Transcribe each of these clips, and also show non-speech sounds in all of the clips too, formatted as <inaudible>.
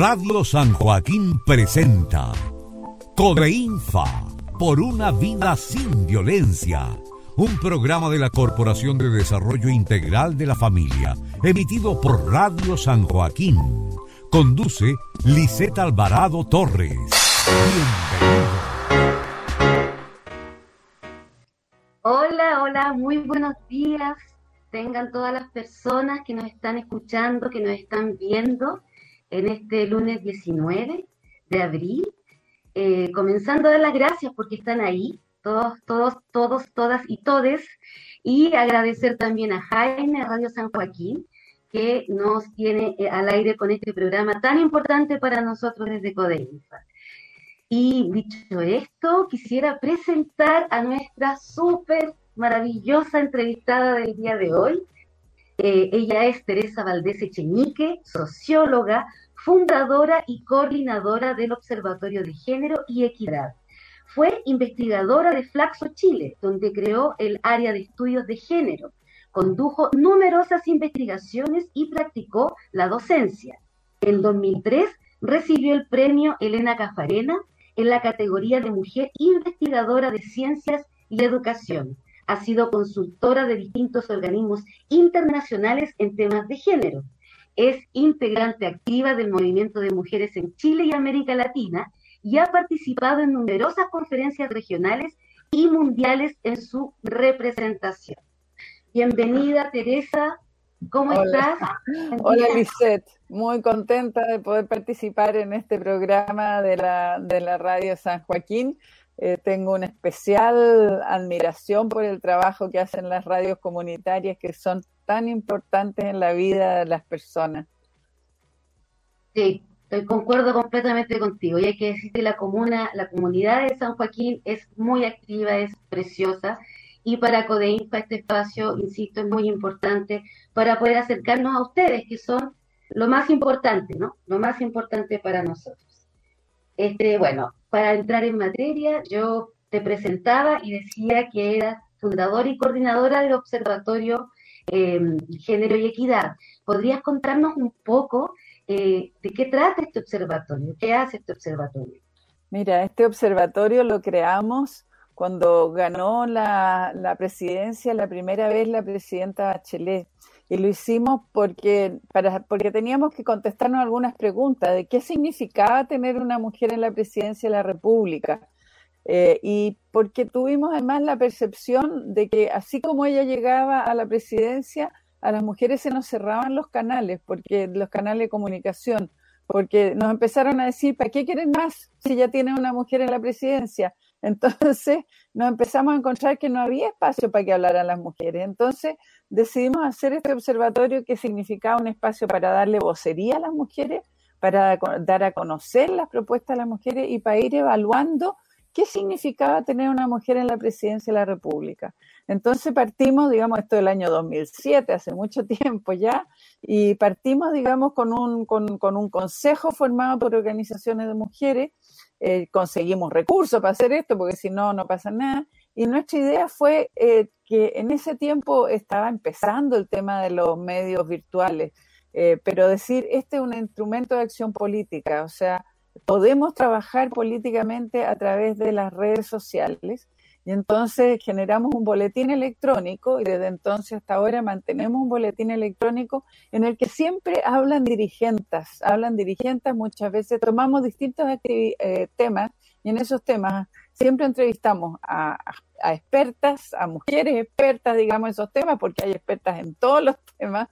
Radio San Joaquín presenta Codeinfa por una vida sin violencia. Un programa de la Corporación de Desarrollo Integral de la Familia, emitido por Radio San Joaquín. Conduce Liseta Alvarado Torres. Hola, hola, muy buenos días. Tengan todas las personas que nos están escuchando, que nos están viendo en este lunes 19 de abril, eh, comenzando a dar las gracias porque están ahí, todos, todos, todos, todas y todes, y agradecer también a Jaime, Radio San Joaquín, que nos tiene eh, al aire con este programa tan importante para nosotros desde Codeinfa. Y dicho esto, quisiera presentar a nuestra súper maravillosa entrevistada del día de hoy, eh, ella es Teresa Valdés Echenique, socióloga, fundadora y coordinadora del Observatorio de Género y Equidad. Fue investigadora de Flaxo Chile, donde creó el área de estudios de género. Condujo numerosas investigaciones y practicó la docencia. En 2003 recibió el premio Elena Cafarena en la categoría de Mujer Investigadora de Ciencias y Educación ha sido consultora de distintos organismos internacionales en temas de género. Es integrante activa del movimiento de mujeres en Chile y América Latina y ha participado en numerosas conferencias regionales y mundiales en su representación. Bienvenida, Teresa. ¿Cómo estás? Hola, Lisette. Muy contenta de poder participar en este programa de la, de la Radio San Joaquín eh, tengo una especial admiración por el trabajo que hacen las radios comunitarias que son tan importantes en la vida de las personas. Sí, concuerdo completamente contigo. Y hay que decir que la comuna, la comunidad de San Joaquín es muy activa, es preciosa. Y para Codeinfa este espacio, insisto, es muy importante para poder acercarnos a ustedes, que son lo más importante, ¿no? Lo más importante para nosotros. Este, bueno, para entrar en materia, yo te presentaba y decía que eras fundadora y coordinadora del Observatorio em, Género y Equidad. ¿Podrías contarnos un poco eh, de qué trata este observatorio? ¿Qué hace este observatorio? Mira, este observatorio lo creamos cuando ganó la, la presidencia la primera vez la presidenta Bachelet y lo hicimos porque, para, porque teníamos que contestarnos algunas preguntas de qué significaba tener una mujer en la presidencia de la República. Eh, y porque tuvimos además la percepción de que así como ella llegaba a la presidencia, a las mujeres se nos cerraban los canales, porque los canales de comunicación, porque nos empezaron a decir, ¿para qué quieren más si ya tienen una mujer en la presidencia? Entonces <laughs> nos empezamos a encontrar que no había espacio para que hablaran las mujeres. Entonces decidimos hacer este observatorio que significaba un espacio para darle vocería a las mujeres, para dar a conocer las propuestas de las mujeres y para ir evaluando qué significaba tener una mujer en la presidencia de la República. Entonces partimos, digamos, esto del año 2007, hace mucho <laughs> tiempo ya, y partimos, digamos, con un, con, con un consejo formado por organizaciones de mujeres eh, conseguimos recursos para hacer esto, porque si no, no pasa nada. Y nuestra idea fue eh, que en ese tiempo estaba empezando el tema de los medios virtuales, eh, pero decir, este es un instrumento de acción política, o sea, podemos trabajar políticamente a través de las redes sociales y entonces generamos un boletín electrónico y desde entonces hasta ahora mantenemos un boletín electrónico en el que siempre hablan dirigentes, hablan dirigentes muchas veces, tomamos distintos eh, temas y en esos temas siempre entrevistamos a, expertas, a mujeres expertas, digamos, en esos temas, porque hay expertas en todos los temas.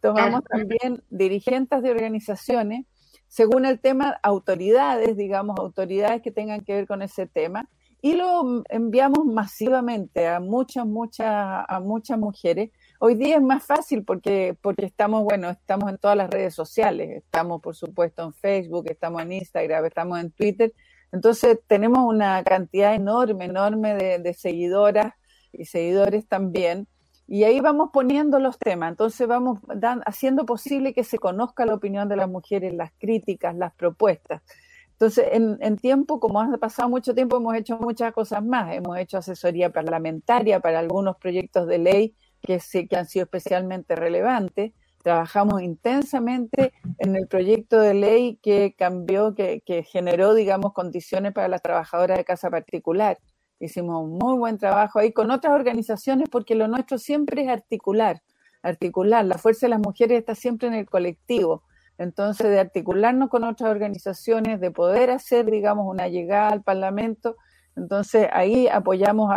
Tomamos también dirigentes de organizaciones, según el tema, autoridades, digamos, autoridades que tengan que ver con ese tema y lo enviamos masivamente a muchas, muchas, a muchas mujeres. Hoy día es más fácil porque, porque estamos, bueno, estamos en todas las redes sociales, estamos por supuesto en Facebook, estamos en Instagram, estamos en Twitter, entonces tenemos una cantidad enorme, enorme de, seguidoras y seguidores también, y ahí vamos poniendo los temas, entonces vamos haciendo posible que se conozca la opinión de las mujeres, las críticas, las propuestas. Entonces, en, tiempo, como ha pasado mucho tiempo, hemos hecho muchas cosas más. Hemos hecho asesoría parlamentaria para algunos proyectos de ley que, que han sido especialmente relevantes. trabajamos intensamente en el proyecto de ley que cambió, que, que generó, digamos, condiciones para las trabajadoras de casa particular. Hicimos un muy buen trabajo ahí con otras organizaciones porque lo nuestro siempre es articular, articular. La fuerza de las mujeres está siempre en el colectivo. Entonces, de articularnos con otras organizaciones, de poder hacer, digamos, una llegada al Parlamento. Entonces, ahí apoyamos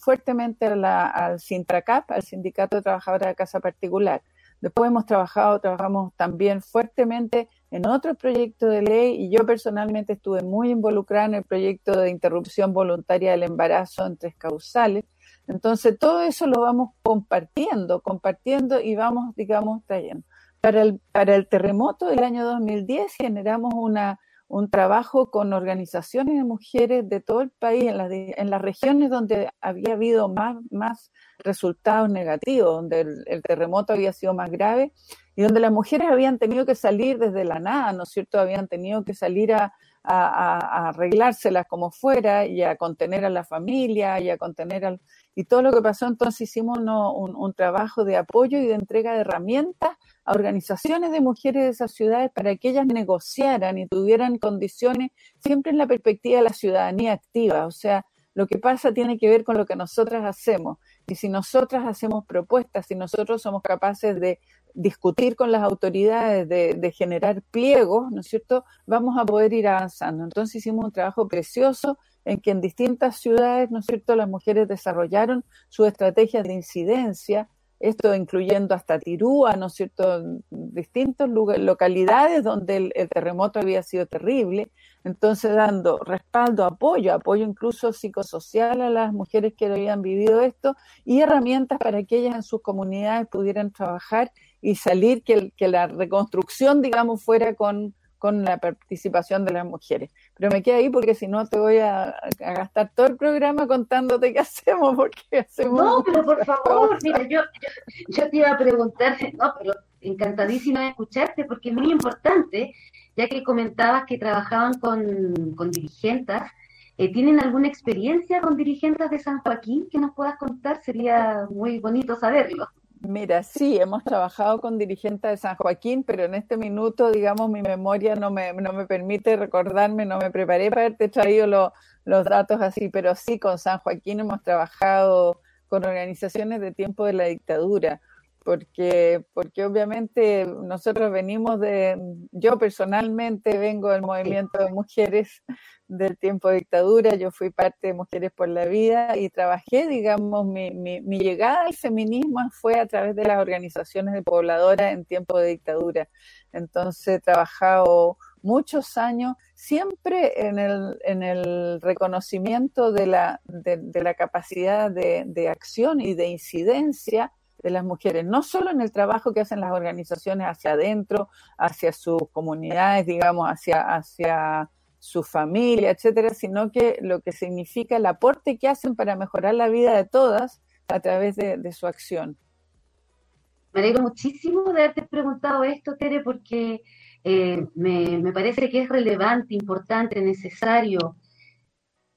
fuertemente al Sintracap, al Sindicato de Trabajadoras de Casa Particular. Después hemos trabajado, trabajamos también fuertemente en otro proyecto de ley y yo personalmente estuve muy involucrada en el proyecto de interrupción voluntaria del embarazo en tres causales. Entonces, todo eso lo vamos compartiendo, compartiendo y vamos, digamos, trayendo. Para el, para el terremoto del año 2010 generamos una, un trabajo con organizaciones de mujeres de todo el país, en las, en las regiones donde había habido más, resultados negativos, donde el, terremoto había sido más grave y donde las mujeres habían tenido que salir desde la nada, ¿no es cierto? Habían tenido que salir a, arreglárselas como fuera y a contener a la familia y a contener al... Y todo lo que pasó, entonces hicimos un, trabajo de apoyo y de entrega de herramientas a organizaciones de mujeres de esas ciudades para que ellas negociaran y tuvieran condiciones siempre en la perspectiva de la ciudadanía activa. O sea, lo que pasa tiene que ver con lo que nosotras hacemos. Y si nosotras hacemos propuestas, si nosotros somos capaces de discutir con las autoridades, de, generar pliegos, ¿no es cierto?, vamos a poder ir avanzando. Entonces hicimos un trabajo precioso en que en distintas ciudades, ¿no es cierto?, las mujeres desarrollaron sus estrategias de incidencia, esto incluyendo hasta Tirúa, ¿no es cierto?, distintas localidades donde el, terremoto había sido terrible, entonces dando respaldo, apoyo, apoyo incluso psicosocial a las mujeres que habían vivido esto y herramientas para que ellas en sus comunidades pudieran trabajar y salir, que, que la reconstrucción, digamos, fuera con, con la participación de las mujeres. Pero me quedo ahí porque si no te voy a, gastar todo el programa contándote qué <laughs> hacemos, porque hacemos... No, pero por favor, mira, yo, yo, te iba a preguntar, <laughs> no, pero encantadísima de escucharte porque es muy importante, ya que comentabas que trabajaban con, con dirigentes. Eh, ¿Tienen alguna experiencia con dirigentes de San Joaquín que nos puedas contar? Sería muy bonito saberlo. Mira, sí, hemos trabajado con dirigentes de San Joaquín, pero en este minuto, digamos, mi memoria no me, no me permite recordarme, no me preparé para haberte traído los datos así, pero sí, con San Joaquín hemos trabajado con organizaciones de tiempo de la dictadura, porque, porque obviamente nosotros venimos de, yo personalmente vengo del movimiento de mujeres del tiempo de dictadura, yo fui parte de Mujeres por la Vida y trabajé, digamos, mi, mi, mi, llegada al feminismo fue a través de las organizaciones de pobladoras en tiempo de dictadura. Entonces he trabajado muchos años siempre en el, en el reconocimiento de la, de, de la capacidad de, de acción y de incidencia de las mujeres, no solo en el trabajo que hacen las organizaciones hacia adentro, hacia sus comunidades, digamos, hacia, hacia su familia, etcétera, sino que lo que significa el aporte que hacen para mejorar la vida de todas a través de, su acción. Me alegro muchísimo de haberte preguntado esto, Tere, porque eh, me, me, parece que es relevante, importante, necesario,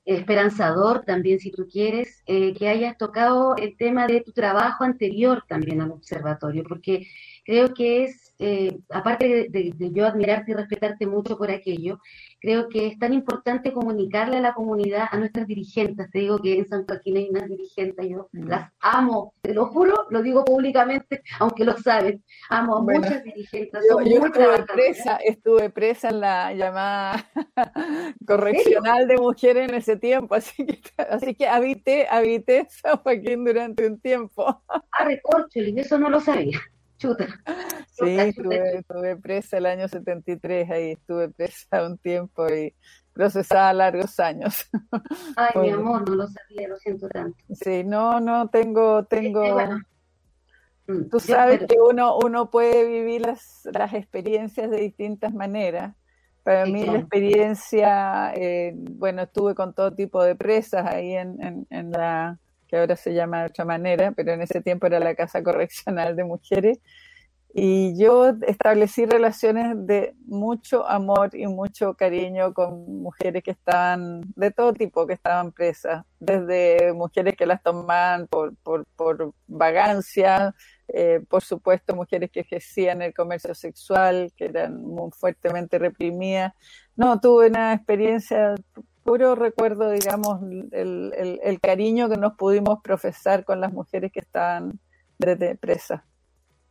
esperanzador también, si tú quieres, eh, que hayas tocado el tema de tu trabajo anterior también al observatorio, porque creo que es eh, aparte de, yo admirarte y respetarte mucho por aquello, creo que es tan importante comunicarle a la comunidad, a nuestras dirigentes. Te digo que en San Joaquín hay unas dirigentes, yo mm. las amo, te lo juro, lo digo públicamente, aunque lo sabes. Amo a muchas dirigentes. Yo, estuve, presa, estuve presa en la llamada <laughs> correccional de mujeres en ese tiempo, así que, así que habité, habité San Joaquín durante un tiempo. Ah, recorcho, eso no lo sabía. Chuta. Sí, estuve, presa el año 73, ahí estuve presa un tiempo y procesada largos años. <laughs> Ay, mi amor, no lo sabía, lo siento tanto. Sí, no, no, tengo, tengo... Mm, Tú sabes que uno, uno puede vivir las, las experiencias de distintas maneras. Para mí la experiencia, eh, bueno, estuve con todo tipo de presas ahí en, en, en la que ahora se llama de otra manera, pero en ese tiempo era la Casa Correccional de Mujeres. Y yo establecí relaciones de mucho amor y mucho cariño con mujeres que estaban de todo tipo, que estaban presas, desde mujeres que las tomaban por, por, por vagancia, eh, por supuesto, mujeres que ejercían el comercio sexual, que eran muy fuertemente reprimidas. No, tuve una experiencia, puro recuerdo, digamos, el, el, cariño que nos pudimos profesar con las mujeres que estaban de, presas.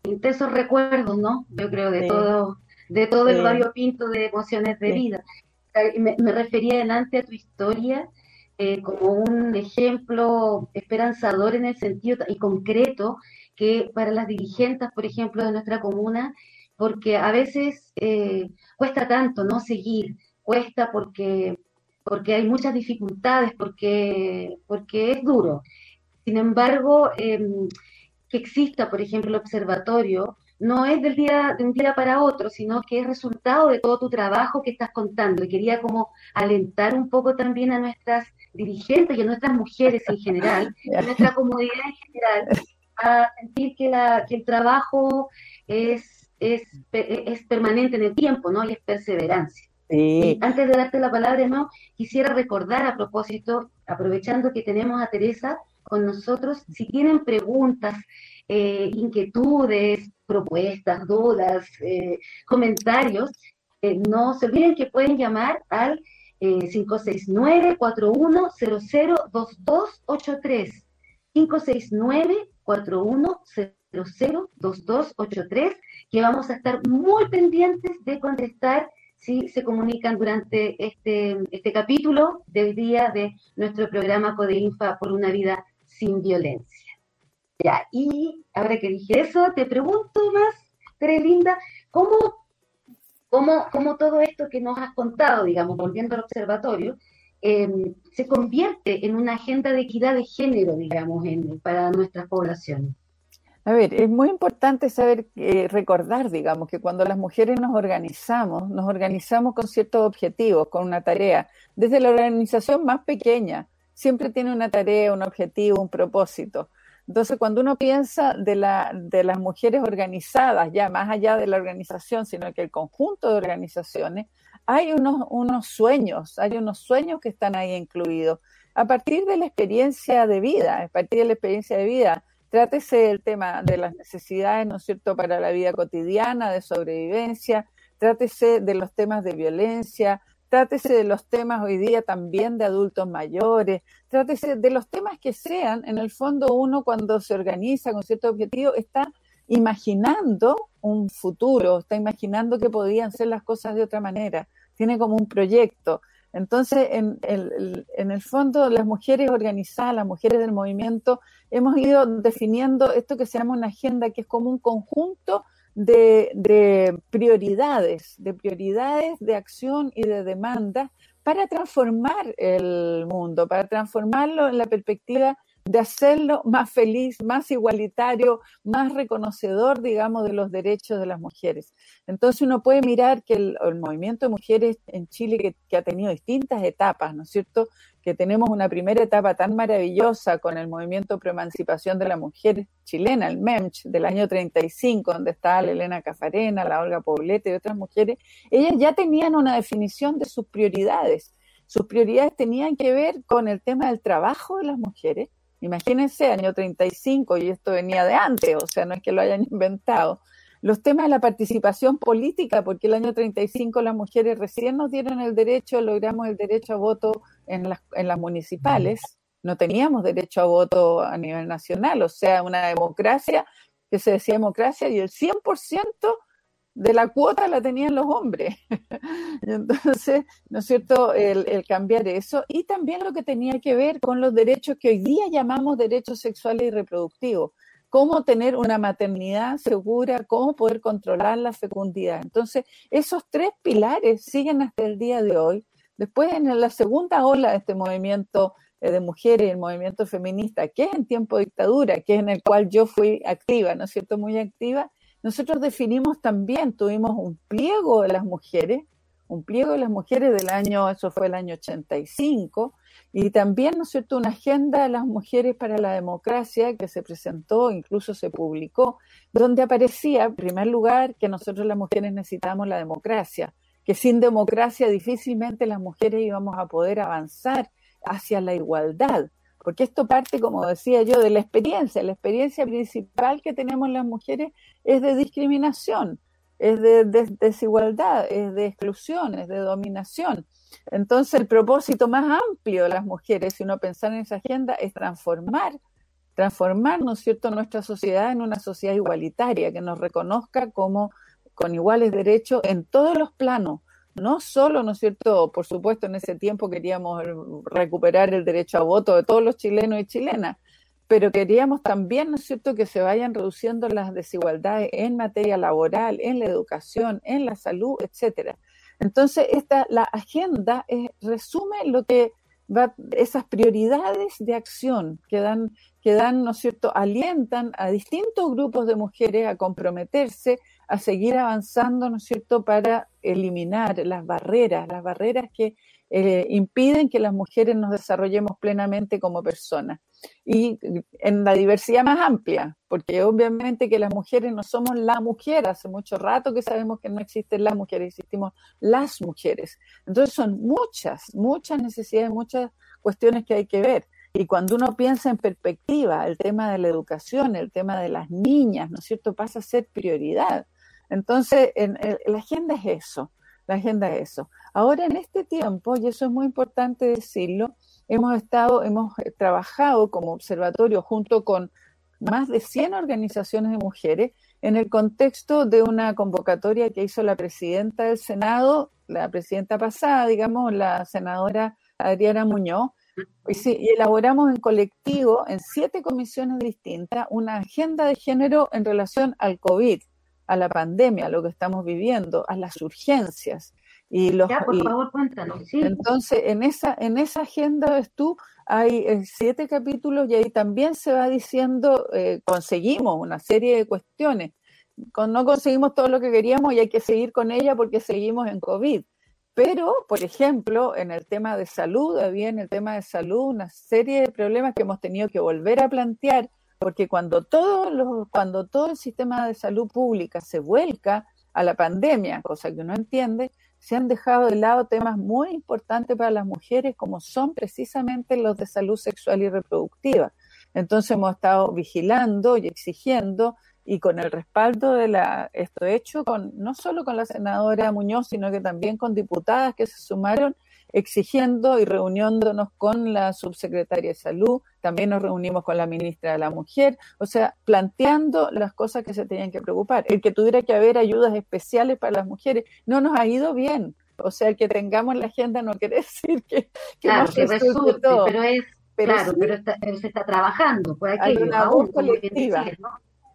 Intensos recuerdos, ¿no? Yo creo de todo, de todo el el pinto de emociones de vida. Me, me refería delante a tu historia eh, como un ejemplo esperanzador en el sentido y concreto que para las dirigentes, por ejemplo, de nuestra comuna, porque a veces eh, cuesta tanto no seguir, cuesta porque, porque hay muchas dificultades, porque, porque es duro. Sin embargo, em, que exista, por ejemplo, el observatorio, no es del día, de un día para otro, sino que es resultado de todo tu trabajo que estás contando. Y quería como alentar un poco también a nuestras dirigentes y a nuestras mujeres en general, <laughs> a nuestra comunidad en general, a sentir que, la, que el trabajo es, es, es, permanente en el tiempo, ¿no? Y es perseverancia. Y antes de darte la palabra, ¿no? Quisiera recordar a propósito, aprovechando que tenemos a Teresa con nosotros, si tienen preguntas, eh, inquietudes, propuestas, dudas, eh, comentarios, eh, no se olviden que pueden llamar al 569-4100-2283. 569-4100-2283, que vamos a estar muy pendientes de contestar si se comunican durante este, este capítulo del día de nuestro programa Codeinfa por una vida sin violencia. Ya, y ahora que dije eso, te pregunto más, Terelinda, ¿cómo cómo, todo esto que nos has contado, digamos, volviendo al observatorio, em, se convierte en una agenda de equidad de género, digamos, para nuestras poblaciones. A ver, es muy importante saber, eh, recordar, digamos, que cuando las mujeres nos organizamos, nos organizamos con ciertos objetivos, con una tarea. Desde la organización más pequeña, siempre tiene una tarea, un objetivo, un propósito. Entonces, cuando uno piensa de, la, de las mujeres organizadas, ya más allá de la organización, sino que el conjunto de organizaciones, hay unos, unos sueños, hay unos sueños que están ahí incluidos. A partir de la experiencia de vida, a partir de la experiencia de vida, trátese del tema de las necesidades, ¿no es cierto?, para la vida cotidiana, de sobrevivencia, trátese de los temas de violencia, trátese de los temas hoy día también de adultos mayores, trátese de los temas que sean, en el fondo uno cuando se organiza con cierto objetivo está imaginando un futuro, está imaginando que podían ser las cosas de otra manera, tiene como un proyecto. Entonces, en el, en el fondo, las mujeres organizadas, las mujeres del movimiento, hemos ido definiendo esto que se llama una agenda, que es como un conjunto de, prioridades, de prioridades de acción y de demanda para transformar el mundo, para transformarlo en la perspectiva de hacerlo más feliz, más igualitario, más reconocedor, digamos, de los derechos de las mujeres. Entonces uno puede mirar que el, movimiento de mujeres en Chile que, que, ha tenido distintas etapas, ¿no es cierto? Que tenemos una primera etapa tan maravillosa con el movimiento pro-emancipación de la mujer chilena, el MEMCH, del año 35, donde está la Elena Cafarena, la Olga Poblete y otras mujeres, ellas ya tenían una definición de sus prioridades. Sus prioridades tenían que ver con el tema del trabajo de las mujeres, Imagínense, año 35, y esto venía de antes, o sea, no es que lo hayan inventado. Los temas de la participación política, porque el año 35 las mujeres recién nos dieron el derecho, logramos el derecho a voto en las, en las municipales, no teníamos derecho a voto a nivel nacional, o sea, una democracia que se decía democracia y el 100% de la cuota la tenían los hombres. <laughs> Entonces, ¿no es cierto?, el, cambiar eso y también lo que tenía que ver con los derechos que hoy día llamamos derechos sexuales y reproductivos. Cómo tener una maternidad segura, cómo poder controlar la fecundidad. Entonces, esos tres pilares siguen hasta el día de hoy. Después, en la segunda ola de este movimiento eh, de mujeres, el movimiento feminista, que es en tiempo de dictadura, que es en el cual yo fui activa, ¿no es cierto?, muy activa, nosotros definimos también, tuvimos un pliego de las mujeres, un pliego de las mujeres del año, eso fue el año 85, y también, ¿no es una agenda de las mujeres para la democracia que se presentó, incluso se publicó, donde aparecía, en primer lugar, que nosotros las mujeres necesitamos la democracia, que sin democracia difícilmente las mujeres íbamos a poder avanzar hacia la igualdad porque esto parte, como decía yo, de la experiencia. La experiencia principal que tenemos las mujeres es de discriminación, es de, desigualdad, es de exclusión, es de dominación. Entonces, el propósito más amplio de las mujeres, si uno pensar en esa agenda, es transformar, transformar, ¿no es cierto?, nuestra sociedad en una sociedad igualitaria, que nos reconozca como con iguales derechos en todos los planos, no solo, ¿no es cierto? Por supuesto, en ese tiempo queríamos recuperar el derecho a voto de todos los chilenos y chilenas, pero queríamos también, ¿no es cierto?, que se vayan reduciendo las desigualdades en materia laboral, en la educación, en la salud, etcétera. Entonces, esta, la agenda resume lo que va, esas prioridades de acción que dan, que dan, ¿no es cierto?, alientan a distintos grupos de mujeres a comprometerse a seguir avanzando, ¿no es cierto?, para eliminar las barreras, las barreras que eh, impiden que las mujeres nos desarrollemos plenamente como personas. Y en la diversidad más amplia, porque obviamente que las mujeres no somos la mujer, hace mucho rato que sabemos que no existen las mujeres, existimos las mujeres. Entonces son muchas, muchas necesidades, muchas cuestiones que hay que ver. Y cuando uno piensa en perspectiva, el tema de la educación, el tema de las niñas, ¿no es cierto?, pasa a ser prioridad. Entonces, en, la agenda es eso, la agenda es eso. Ahora, en este tiempo, y eso es muy importante decirlo, hemos estado, hemos trabajado como observatorio junto con más de 100 organizaciones de mujeres en el contexto de una convocatoria que hizo la presidenta del Senado, la presidenta pasada, digamos, la senadora Adriana Muñoz, y, elaboramos en colectivo, en siete comisiones distintas, una agenda de género en relación al COVID, a la pandemia, a lo que estamos viviendo, a las urgencias. Y los, ya, por favor, cuéntanos. Entonces, en esa, en esa agenda, ves tú, hay eh, siete capítulos y ahí también se va diciendo, eh, conseguimos una serie de cuestiones. Con, no conseguimos todo lo que queríamos y hay que seguir con ella porque seguimos en COVID. Pero, por ejemplo, en el tema de salud, había en el tema de salud una serie de problemas que hemos tenido que volver a plantear, porque cuando todo, los, cuando todo el sistema de salud pública se vuelca a la pandemia, cosa que uno entiende, se han dejado de lado temas muy importantes para las mujeres, como son precisamente los de salud sexual y reproductiva. Entonces hemos estado vigilando y exigiendo y con el respaldo de la, esto hecho con, no solo con la senadora Muñoz, sino que también con diputadas que se sumaron exigiendo y reuniéndonos con la subsecretaria de salud, también nos reunimos con la ministra de la Mujer, o sea, planteando las cosas que se tenían que preocupar. El que tuviera que haber ayudas especiales para las mujeres no nos ha ido bien. O sea, el que tengamos la agenda no quiere <laughs> decir que, claro, que resulte, todo. pero es claro, pero, se está trabajando. Pues hay una voz colectiva.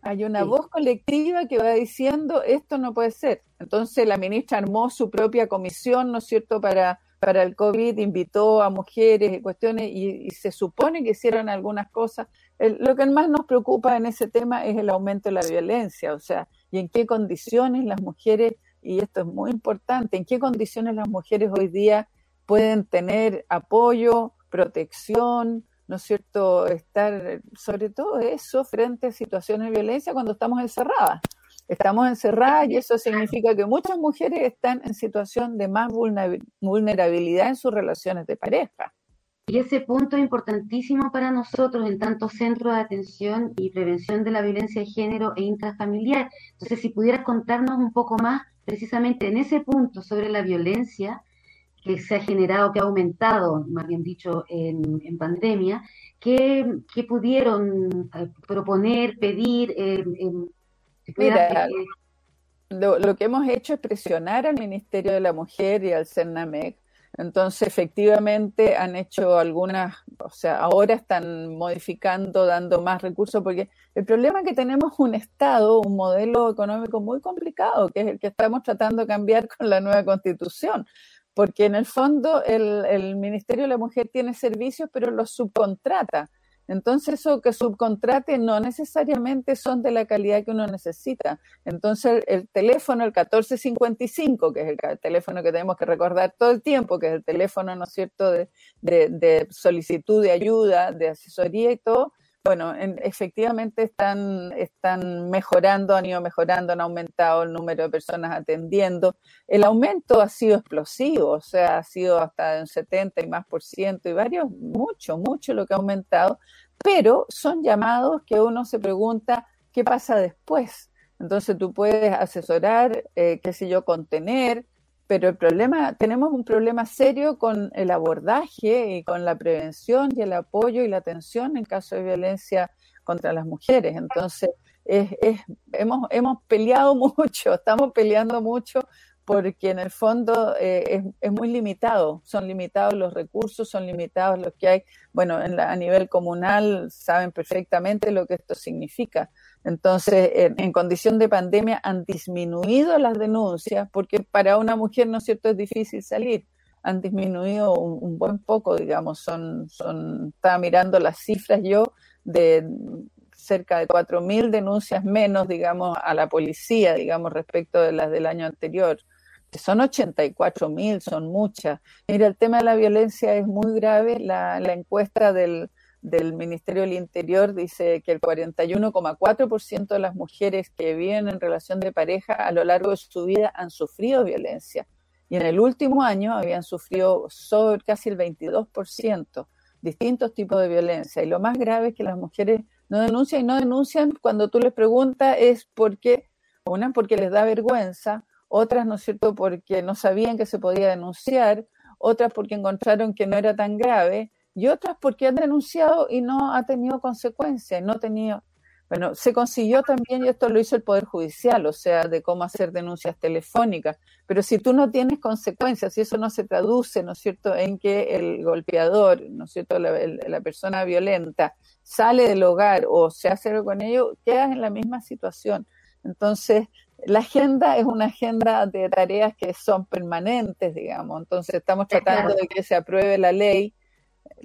Hay una voz colectiva que va diciendo esto no puede ser. Entonces la ministra armó su propia comisión, ¿no es cierto?, para, para el COVID, invitó a mujeres y cuestiones y, se supone que hicieron algunas cosas. lo que más nos preocupa en ese tema es el aumento de la violencia, o sea, y en qué condiciones las mujeres, y esto es muy importante, en qué condiciones las mujeres hoy día pueden tener apoyo, protección, ¿no es cierto?, estar sobre todo eso frente a situaciones de violencia cuando estamos encerradas. Estamos encerradas y eso significa que muchas mujeres están en situación de más vulnerabilidad en sus relaciones de pareja. Y ese punto es importantísimo para nosotros en tanto centro de atención y prevención de la violencia de género e intrafamiliar. Entonces, si pudieras contarnos un poco más precisamente en ese punto sobre la violencia que se ha generado, que ha aumentado, más bien dicho, en, pandemia, ¿qué, pudieron eh, proponer, pedir? Eh, Mira, lo, que hemos hecho es presionar al Ministerio de la Mujer y al CERNAMEC. Entonces, efectivamente, han hecho algunas, o sea, ahora están modificando, dando más recursos, porque el problema es que tenemos un Estado, un modelo económico muy complicado, que es el que estamos tratando de cambiar con la nueva constitución porque en el fondo el, Ministerio de la Mujer tiene servicios, pero los subcontrata. Entonces, eso que subcontrate no necesariamente son de la calidad que uno necesita. Entonces, el teléfono, el 1455, que es el teléfono que tenemos que recordar todo el tiempo, que es el teléfono, ¿no es cierto?, de, de solicitud de ayuda, de asesoría y todo, bueno, efectivamente están, están mejorando, han ido mejorando, han aumentado el número de personas atendiendo. El aumento ha sido explosivo, o sea, ha sido hasta un 70 y más por ciento y varios, mucho, mucho lo que ha aumentado, pero son llamados que uno se pregunta, ¿qué pasa después? Entonces tú puedes asesorar, eh, qué sé yo, contener, pero el problema, tenemos un problema serio con el abordaje y con la prevención y el apoyo y la atención en caso de violencia contra las mujeres. Entonces, hemos, hemos peleado <laughs> mucho, estamos peleando mucho porque en el fondo eh, es, muy limitado, son limitados los recursos, son limitados los que hay. Bueno, a nivel comunal saben perfectamente lo que esto significa. Entonces, en, condición de pandemia han disminuido las denuncias, porque para una mujer, ¿no es cierto?, es difícil salir. Han disminuido un, buen poco, digamos, son, son, estaba mirando las cifras yo de cerca de 4.000 denuncias menos, digamos, a la policía, digamos, respecto de las del año anterior. Son 84.000, son muchas. Mira, el tema de la violencia es muy grave. La, la encuesta del, del Ministerio del Interior dice que el 41,4% de las mujeres que viven en relación de pareja a lo largo de su vida han sufrido violencia. Y en el último año habían sufrido sobre casi el 22% distintos tipos de violencia. Y lo más grave es que las mujeres no denuncian y no denuncian cuando tú les preguntas es porque, una, porque les da vergüenza, otras, ¿no es cierto?, porque no sabían que se podía denunciar, otras porque encontraron que no era tan grave y otras porque han denunciado y no ha tenido consecuencias, no ha tenido... Bueno, se consiguió también, y esto lo hizo el Poder Judicial, o sea, de cómo hacer denuncias telefónicas, pero si tú no tienes consecuencias, si eso no se traduce, ¿no es cierto?, en que el golpeador, ¿no es cierto?, la, la persona violenta sale del hogar o se hace algo con ello, quedas en la misma situación. Entonces, la agenda es una agenda de tareas que son permanentes, digamos. Entonces, estamos tratando de que se apruebe la ley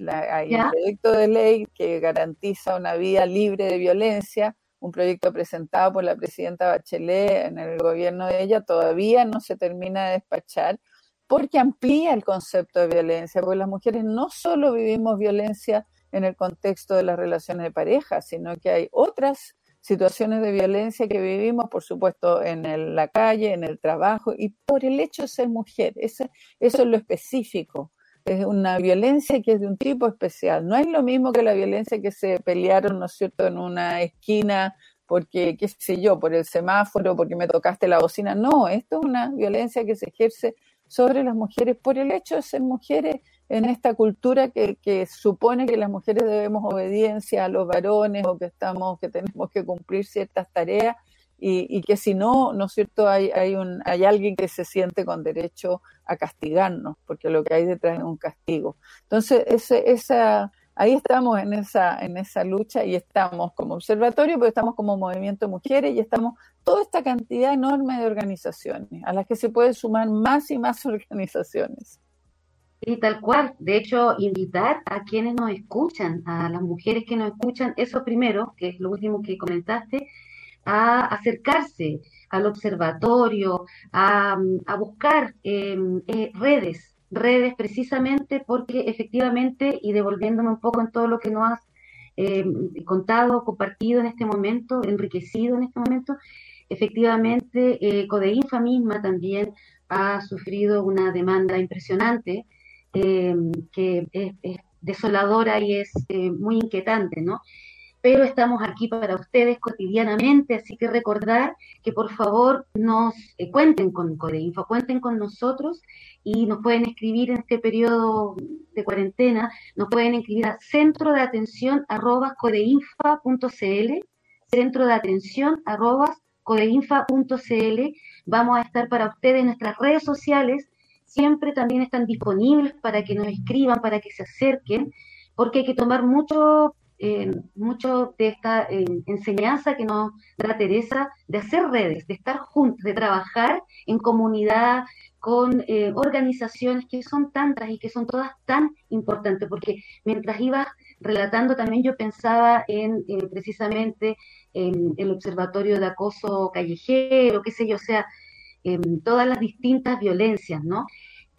hay un proyecto de ley que garantiza una vida libre de violencia, un proyecto presentado por la presidenta Bachelet en el gobierno de ella, todavía no se termina de despachar, porque amplía el concepto de violencia, porque las mujeres no solo vivimos violencia en el contexto de las relaciones de pareja, sino que hay otras situaciones de violencia que vivimos, por supuesto, en la calle, en el trabajo, y por el hecho de ser mujer. eso es lo específico es una violencia que es de un tipo especial. No es lo mismo que la violencia que se pelearon, ¿no es cierto?, en una esquina porque, qué sé yo, por el semáforo, porque me tocaste la bocina. No, esto es una violencia que se ejerce sobre las mujeres por el hecho de ser mujeres en esta cultura que, que supone que las mujeres debemos obediencia a los varones o que estamos, que tenemos que cumplir ciertas tareas y, que si no, ¿no es cierto?, hay, hay, un, hay alguien que se siente con derecho a castigarnos, porque lo que hay detrás es un castigo. Entonces, ese, esa, ahí estamos en esa, en esa lucha y estamos como observatorio, pero estamos como movimiento mujeres y estamos toda esta cantidad enorme de organizaciones, a las que se puede sumar más y más <laughs> organizaciones. Y tal cual. De hecho, invitar a quienes nos escuchan, a las mujeres que nos escuchan, eso primero, que es lo último que comentaste, a acercarse al observatorio, a, buscar em, eh, redes, redes precisamente porque efectivamente, y devolviéndome un poco en todo lo que nos has em, contado, compartido en este momento, enriquecido en este momento, efectivamente eh, Codeinfa misma también ha sufrido una demanda impresionante em, que es, es, desoladora y es eh, muy inquietante, ¿no? Pero estamos aquí para ustedes cotidianamente, así que recordar que por favor nos eh, cuenten con Codeinfo, cuenten con nosotros y nos pueden escribir en este periodo de cuarentena, nos pueden escribir a centro de atención arroba codeinfa.cl, centro de atención arroba codeinfa.cl, vamos a estar para ustedes en nuestras redes sociales, siempre también están disponibles para que nos escriban, para que se acerquen, porque hay que tomar mucho mucho de esta enseñanza que nos da Teresa de hacer redes, de estar juntos, de trabajar en comunidad con eh, organizaciones que son tantas y que son todas tan importantes, porque mientras iba relatando también yo pensaba en eh, precisamente en el observatorio de acoso callejero, qué sé yo, o sea, en todas las distintas violencias, ¿no?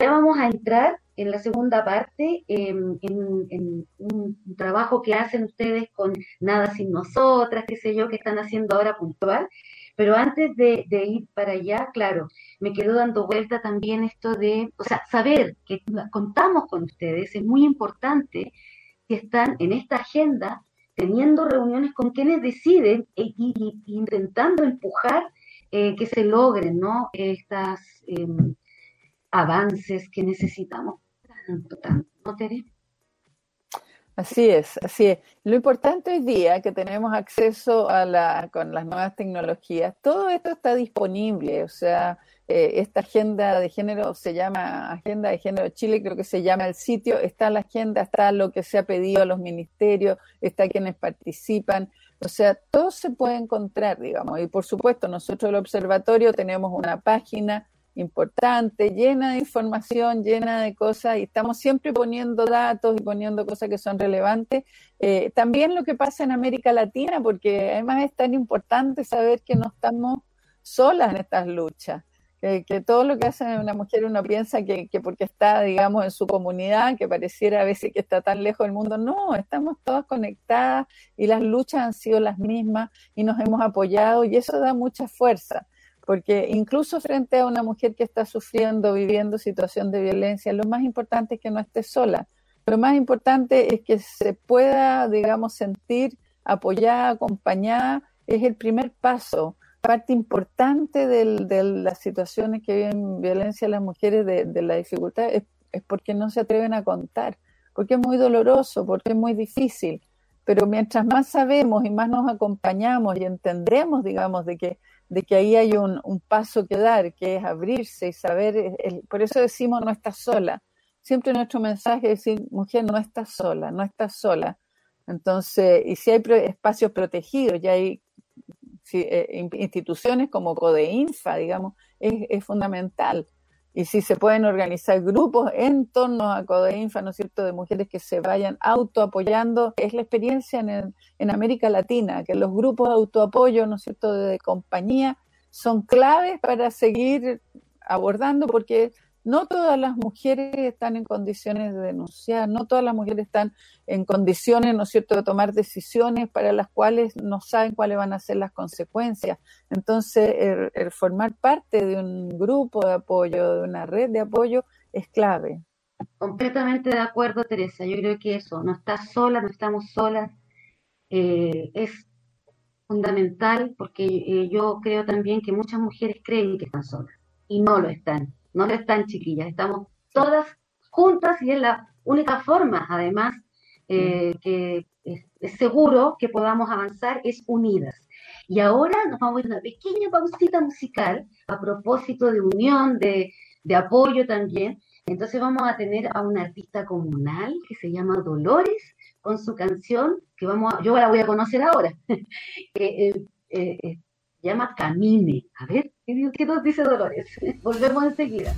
Ya vamos a entrar en la segunda parte, em, en, un trabajo que hacen ustedes con Nada sin nosotras, qué sé yo, que están haciendo ahora puntual. Pero antes de, ir para allá, claro, me quedo dando vuelta también esto de, o sea, saber que contamos con ustedes es muy importante que están en esta agenda teniendo reuniones con quienes deciden e, intentando empujar eh, que se logren, ¿no? Estas em, avances que necesitamos tanto, tanto, ¿no, Tere? Así es, así es. Lo importante hoy día que tenemos acceso a la, con las nuevas tecnologías, todo esto está disponible, o sea, eh, esta agenda de género se llama Agenda de Género Chile, creo que se llama el sitio, está la agenda, está lo que se ha pedido a los ministerios, está quienes participan, o sea, todo se puede encontrar, digamos, y por supuesto nosotros el observatorio tenemos una página importante, llena de información, llena de cosas, y estamos siempre poniendo datos y poniendo cosas que son relevantes. Eh, también lo que pasa en América Latina, porque además es tan importante saber que no estamos solas en estas luchas. Que, todo lo que hace una mujer uno piensa que, que, porque está, digamos, en su comunidad, que pareciera a veces que está tan lejos del mundo, no, estamos todas conectadas y las luchas han sido las mismas y nos hemos apoyado y eso da mucha fuerza porque incluso frente a una mujer que está sufriendo, viviendo situación de violencia, lo más importante es que no esté sola. Lo más importante es que se pueda, digamos, sentir apoyada, acompañada, es el primer paso. Parte importante de las situaciones que viven violencia las mujeres, de, la dificultad, es, es porque no se atreven a contar, porque es muy doloroso, porque es muy difícil. Pero mientras más sabemos y más nos acompañamos y entendemos, digamos, de que de que ahí hay un, paso que dar, que es abrirse y saber, por eso decimos no estás sola. Siempre nuestro mensaje es decir, mujer, no estás sola, no estás sola. Entonces, y si hay espacios protegidos, ya hay eh, instituciones como CODEINFA, digamos, es fundamental y si se pueden organizar grupos en torno a Codeinfa, ¿no es cierto?, de mujeres que se vayan autoapoyando, es la experiencia en, en América Latina, que los grupos de autoapoyo, ¿no es cierto?, de compañía son claves para seguir abordando porque no todas las mujeres están en condiciones de denunciar, no todas las mujeres están en condiciones, ¿no es cierto?, de tomar decisiones para las cuales no saben cuáles van a ser las consecuencias. Entonces, el, formar parte de un grupo de apoyo, de una red de apoyo, es clave. Completamente de acuerdo, Teresa. Yo creo que eso, no estás sola, no estamos solas, eh, es fundamental porque eh, yo creo también que muchas mujeres creen que están solas y no lo están no están chiquillas, estamos todas juntas y es la única forma, además, eh, que es, seguro que podamos avanzar, es unidas. Y ahora nos vamos a una pequeña pausita musical a propósito de unión, de, de apoyo también. Entonces vamos a tener a una artista comunal que se llama Dolores con su canción que vamos a, yo la voy a conocer ahora, que <laughs> eh, eh, llama Camine. A ver, ¿qué, nos dice Dolores? <laughs> Volvemos enseguida.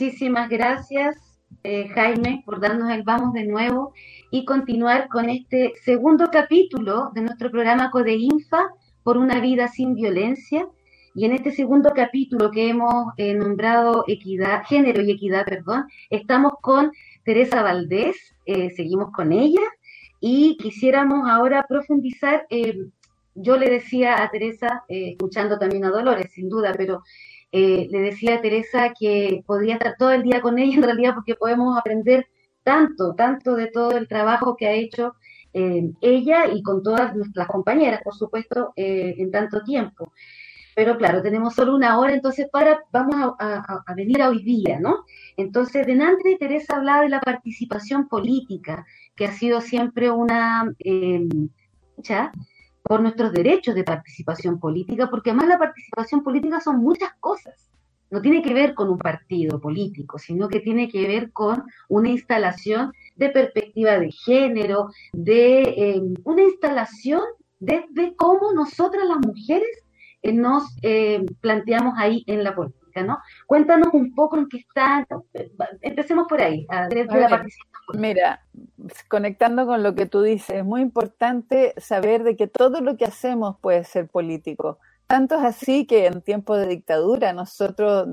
Muchísimas gracias, eh, Jaime, por darnos el vamos de nuevo y continuar con este segundo capítulo de nuestro programa Codeinfa por una vida sin violencia. Y en este segundo capítulo que hemos eh, nombrado equidad, género y equidad, perdón, estamos con Teresa Valdés, eh, seguimos con ella y quisiéramos ahora profundizar. yo le decía a Teresa, escuchando también a Dolores, sin duda, pero eh, le decía a Teresa que podría estar todo el día con ella en realidad porque podemos aprender tanto, tanto de todo el trabajo que ha hecho eh, ella y con todas nuestras compañeras, por supuesto, eh, en tanto tiempo. Pero claro, tenemos solo una hora, entonces para, vamos a, venir a hoy día, ¿no? Entonces, delante Teresa hablaba de la participación política, que ha sido siempre una, ¿ya? Por nuestros derechos de participación política, porque además la participación política son muchas cosas. No tiene que ver con un partido político, sino que tiene que ver con una instalación de perspectiva de género, de eh, una instalación desde cómo nosotras las mujeres nos eh, planteamos ahí en la política, ¿no? Cuéntanos un poco en qué está, empecemos por ahí, la participación Mira, conectando con lo que tú dices, es muy importante saber de que todo lo que hacemos puede ser político. Tanto es así que en tiempo de dictadura nosotros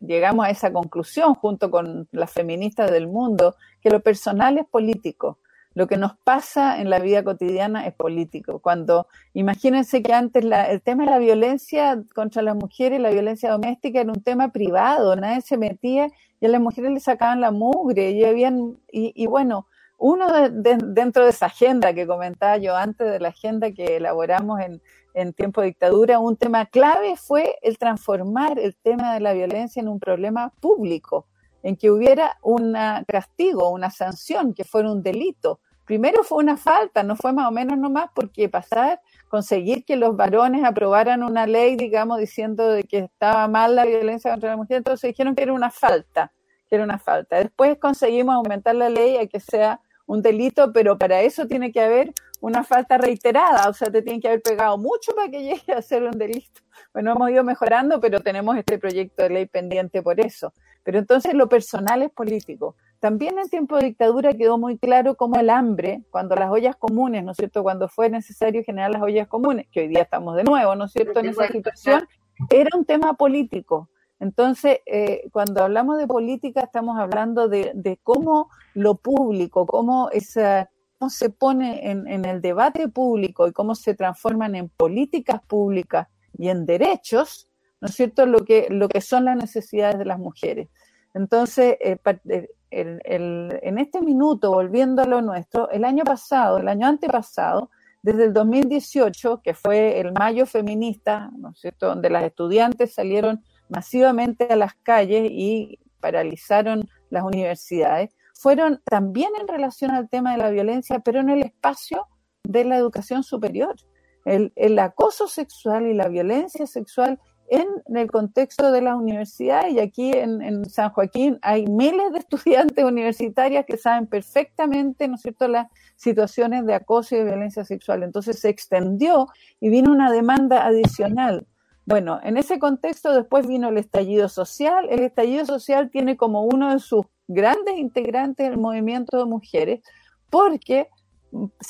llegamos a esa conclusión junto con las feministas del mundo, que lo personal es político. Lo que nos pasa en la vida cotidiana es político. Cuando, imagínense que antes el tema de la violencia contra las mujeres, la violencia doméstica era un tema privado, nadie se metía y a las mujeres le sacaban la mugre y habían, y, bueno, uno dentro de esa agenda que comentaba yo antes de la agenda que elaboramos en, en tiempo de dictadura, un tema clave fue el transformar el tema de la violencia en un problema público, en que hubiera un castigo, una sanción, que fuera un delito. Primero fue una falta, no fue más o menos nomás porque pasar, conseguir que los varones aprobaran una ley, digamos, diciendo de que estaba mal la violencia contra la mujer, entonces dijeron que era una falta, que era una falta. Después conseguimos aumentar la ley a que sea un delito, pero para eso tiene que haber una falta reiterada, o sea, te tienen que haber pegado mucho para que llegue a ser un delito. Bueno, hemos ido mejorando, pero tenemos este proyecto de ley pendiente por eso. Pero entonces lo personal es político. También en tiempo de dictadura quedó muy claro cómo el hambre, cuando las ollas comunes, ¿no es cierto?, cuando fue necesario generar las ollas comunes, que hoy día estamos de nuevo, ¿no es cierto?, en esa situación, era un tema político. Entonces, eh, cuando hablamos de política, estamos hablando de, cómo lo público, cómo, esa, cómo se pone en, en, el debate público y cómo se transforman en políticas públicas y en derechos, ¿no es cierto?, lo que, lo que son las necesidades de las mujeres. Entonces, eh, en este minuto, volviendo a lo nuestro, el año pasado, el año antepasado, desde el 2018, que fue el mayo feminista, ¿no es cierto?, donde las estudiantes salieron masivamente a las calles y paralizaron las universidades, fueron también en relación al tema de la violencia, pero en el espacio de la educación superior. el, el acoso sexual y la violencia sexual en el contexto de la universidad y aquí en, San Joaquín hay miles de <laughs> estudiantes universitarias que saben perfectamente, ¿no es cierto?, las situaciones de acoso y de violencia sexual. Entonces se extendió y vino una demanda adicional. Bueno, en ese contexto después vino el estallido social. El estallido social tiene como uno de sus grandes integrantes el movimiento de mujeres porque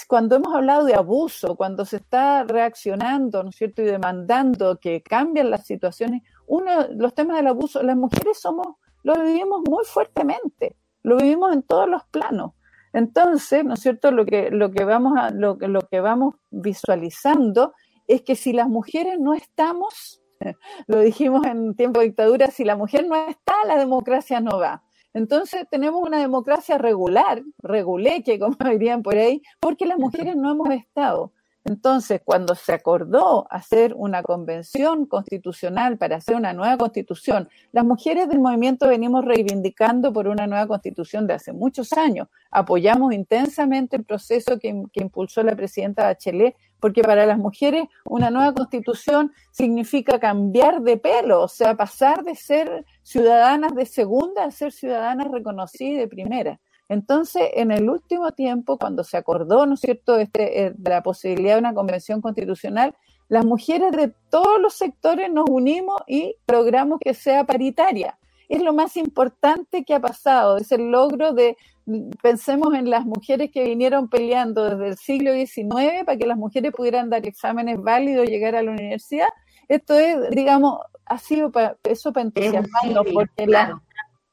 cuando hemos hablado de abuso, cuando se está reaccionando, ¿no es cierto?, y demandando que cambien las situaciones, uno, los temas del abuso, las mujeres somos, lo vivimos muy fuertemente, lo vivimos en todos los planos. Entonces, ¿no es cierto?, lo que, lo que, vamos, a, lo, lo que vamos visualizando es que si las mujeres no estamos, <laughs> lo dijimos en tiempo de dictadura, si la mujer no está, la democracia no va. Entonces tenemos una democracia regular, reguleque, como <laughs> dirían por ahí, porque las mujeres no hemos estado. Entonces, cuando se acordó hacer una convención constitucional para hacer una nueva constitución, las mujeres del movimiento venimos reivindicando por una nueva constitución de hace muchos años. Apoyamos intensamente el proceso que, que impulsó la presidenta Bachelet porque para las mujeres una nueva constitución significa cambiar de pelo, o sea, pasar de ser ciudadanas de segunda a ser ciudadanas reconocidas de primera. Entonces, en el último tiempo, cuando se acordó, ¿no es cierto?, este, eh, la posibilidad de una convención constitucional, las mujeres de todos los sectores nos unimos y logramos que sea paritaria. Es lo más importante que ha pasado, es el logro de, pensemos en las mujeres que vinieron peleando desde el siglo XIX para que las mujeres pudieran dar exámenes válidos, y llegar a la universidad. Esto es, digamos, ha sido para, eso para entusiasmarnos, porque,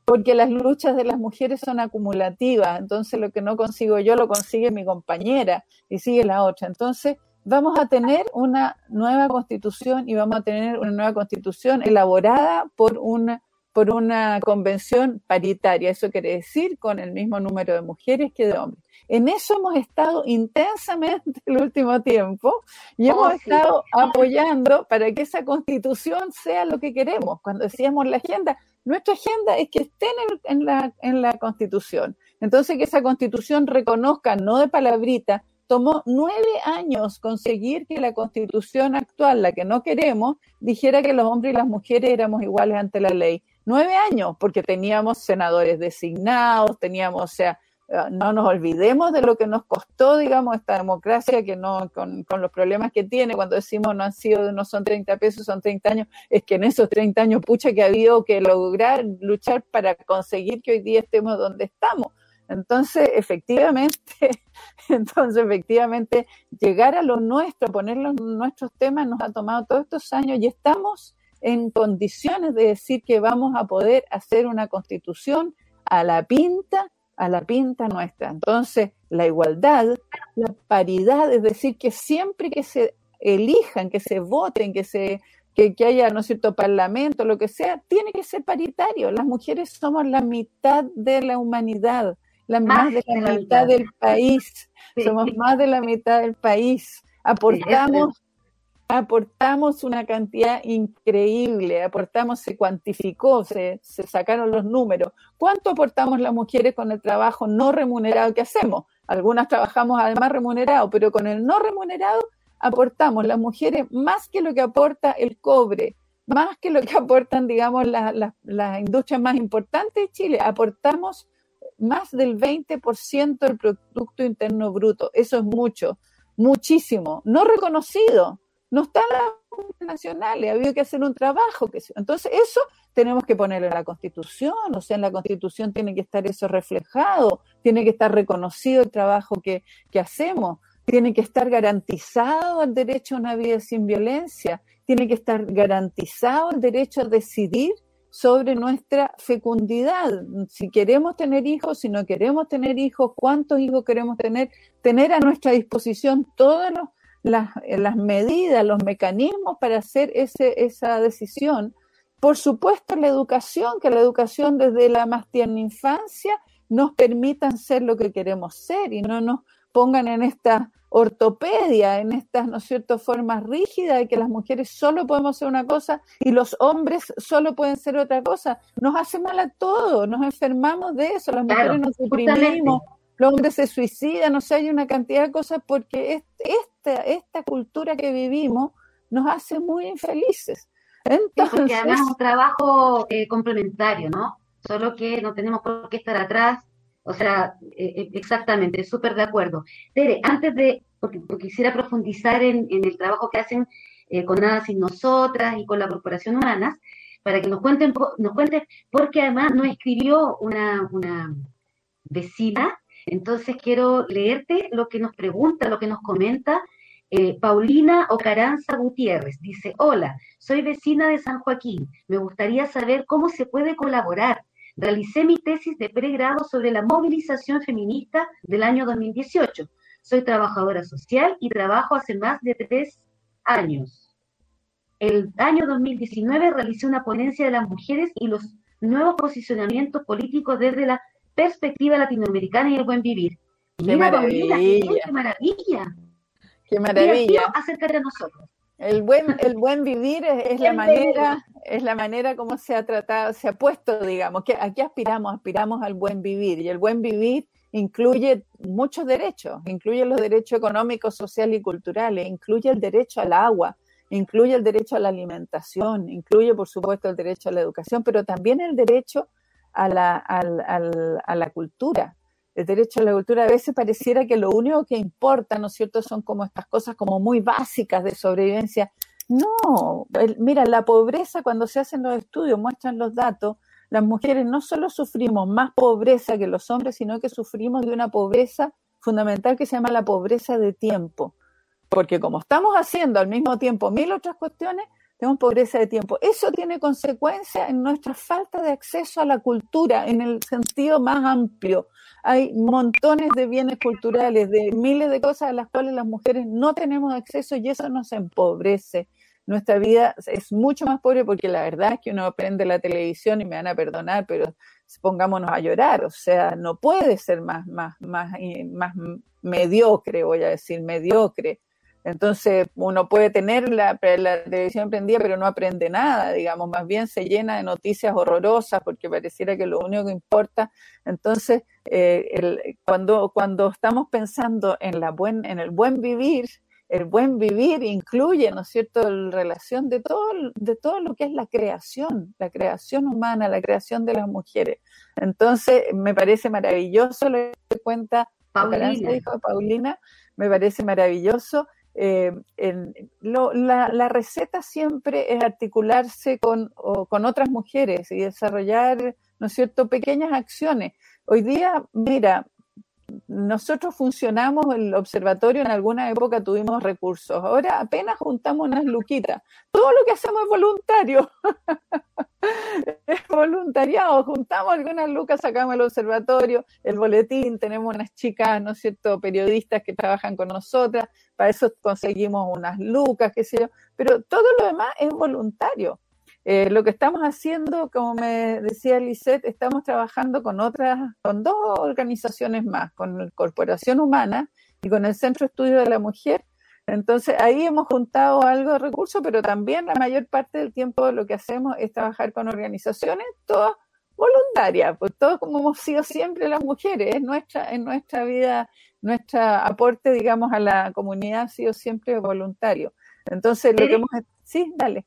porque las luchas de las mujeres son acumulativas, entonces lo que no consigo yo lo consigue mi compañera y sigue la otra. Entonces, vamos a tener una nueva constitución y vamos a tener una nueva constitución elaborada por una por una convención paritaria. Eso quiere decir con el mismo número de mujeres que de hombres. En eso hemos estado intensamente el último tiempo y hemos oh, estado apoyando para que esa constitución sea lo que queremos. Cuando decíamos la agenda, nuestra agenda es que esté en, la, en la constitución. Entonces, que esa constitución reconozca, no de palabrita, tomó nueve años conseguir que la constitución actual, la que no queremos, dijera que los hombres y las mujeres éramos iguales ante la ley nueve años, porque teníamos senadores designados, teníamos, o sea, eh, no nos olvidemos de lo que nos costó, digamos, esta democracia, que no, con, los problemas que tiene, cuando decimos no han sido, no son 30 pesos, son 30 años, es que en esos 30 años, pucha, que ha habido que lograr, luchar para conseguir que hoy día estemos donde estamos. Entonces, efectivamente, <laughs> entonces, efectivamente, llegar a lo nuestro, poner los, nuestros temas, nos ha tomado todos estos años y estamos en condiciones de decir que vamos a poder hacer una constitución a la pinta, a la pinta nuestra. Entonces, la igualdad, la paridad, es decir, que siempre que se elijan, que se voten, que se que, haya, ¿no es cierto?, parlamento, lo que sea, tiene que ser paritario. Las mujeres somos la mitad de la humanidad, la más, de la, mitad, del país. Somos más de la mitad del país. Aportamos aportamos una cantidad increíble, aportamos, se cuantificó, se, sacaron los números. ¿Cuánto aportamos las mujeres con el trabajo no remunerado que hacemos? Algunas trabajamos además remunerado, pero con el no remunerado aportamos las mujeres más que lo que aporta el cobre, más que lo que aportan, digamos, las industrias más importantes de Chile. Aportamos más del 20% del Producto Interno Bruto. Eso es mucho, muchísimo, no reconocido no están las multinacionales, ha habido que hacer un trabajo. Que, entonces, eso tenemos que ponerlo en la Constitución, o sea, en la Constitución tiene que estar eso reflejado, tiene que estar reconocido el trabajo que, que hacemos, tiene que estar garantizado el derecho a una vida sin violencia, tiene que estar garantizado el derecho a decidir sobre nuestra fecundidad, si queremos tener hijos, si no queremos tener hijos, cuántos hijos queremos tener, tener a nuestra disposición todos los las, las medidas, los mecanismos para hacer ese, esa decisión. Por supuesto, la educación, que la educación desde la más tierna infancia nos permitan ser lo que queremos ser y no nos pongan en esta ortopedia, en estas, ¿no es cierto?, formas rígidas de que las mujeres solo podemos hacer una cosa y los hombres solo pueden ser otra cosa. Nos hace mal a todos, nos enfermamos de eso, las mujeres nos deprimimos, los hombres se suicidan, o sea, hay una cantidad de cosas porque esta, esta cultura que vivimos nos hace muy infelices. Entonces, porque además es un trabajo eh, complementario, ¿no? Solo que no tenemos por qué estar atrás. O sea, eh, eh, exactamente, súper de acuerdo. Tere, antes de, porque, quisiera profundizar en, el trabajo que hacen con Nada Sin Nosotras y con la Corporación Humanas, para que nos cuenten, nos cuenten, porque además nos escribió una, una vecina, entonces quiero leerte lo que nos pregunta, lo que nos comenta eh, Paulina Ocaranza Gutiérrez dice, hola, soy vecina de San Joaquín. Me gustaría saber cómo se puede colaborar. Realicé mi tesis de pregrado sobre la movilización feminista del año 2018. Soy trabajadora social y trabajo hace más de tres años. El año 2019 realicé una ponencia de las mujeres y los nuevos posicionamientos políticos desde la perspectiva latinoamericana y el buen vivir. ¡Qué maravilla! ¡Qué maravilla! Qué maravilla. Acércate a nosotros. El buen, el buen vivir es, la manera, es la manera como se ha tratado, se ha puesto, digamos, que aquí aspiramos, aspiramos al buen vivir, y el buen vivir incluye muchos derechos, incluye los derechos económicos, sociales y culturales, incluye el derecho al agua, incluye el derecho a la alimentación, incluye, por supuesto, el derecho a la educación, pero también el derecho a la, a la cultura, el derecho a la cultura a veces pareciera que lo único que importa, ¿no es cierto?, son como estas cosas como muy básicas de sobrevivencia. No, mira, la pobreza cuando se hacen los estudios, muestran los datos, las mujeres no solo sufrimos más pobreza que los hombres, sino que sufrimos de una pobreza fundamental que se llama la pobreza de tiempo. Porque como estamos haciendo al mismo tiempo mil otras cuestiones, tenemos pobreza de tiempo. Eso tiene consecuencia en nuestra falta de acceso a la cultura en el sentido más amplio. Hay montones de bienes culturales, de miles de cosas a las cuales las mujeres no tenemos acceso y eso nos empobrece. Nuestra vida es mucho más pobre porque la verdad es que uno aprende la televisión y me van a perdonar, pero pongámonos a llorar, o sea, no puede ser más, más, más, más mediocre, voy a decir, mediocre entonces uno puede tener la, televisión prendida, pero no aprende nada, digamos, más bien se llena de noticias horrorosas porque pareciera que lo único que importa. Entonces, eh, cuando, cuando estamos pensando en, la buen, en el buen vivir, el buen vivir incluye, ¿no es cierto?, la relación de todo, de todo lo que es la creación, la creación humana, la creación de las mujeres. Entonces, me parece maravilloso lo que cuenta Paulina, Paulina me parece maravilloso eh, la, receta siempre es articularse con, con otras mujeres y desarrollar, ¿no es cierto?, pequeñas acciones. Hoy día, mira, nosotros funcionamos, el observatorio en alguna época tuvimos recursos, ahora apenas juntamos unas luquitas. Todo lo que hacemos es voluntario. <laughs> es voluntariado, juntamos algunas lucas, sacamos el observatorio, el boletín, tenemos unas chicas, ¿no es cierto?, periodistas que trabajan con nosotras, para eso conseguimos unas lucas, qué sé yo, pero todo lo demás es voluntario. Eh, lo que estamos haciendo, como me decía Lisette, estamos trabajando con otras, con dos organizaciones más, con la Corporación Humana y con el Centro Estudio de la Mujer. Entonces ahí hemos juntado algo de recursos, pero también la mayor parte del tiempo lo que hacemos es trabajar con organizaciones, todas voluntarias, pues todo como hemos sido siempre las mujeres, es nuestra, en nuestra vida, nuestro aporte, digamos, a la comunidad ha sido siempre voluntario. Entonces, lo que hemos... Sí, dale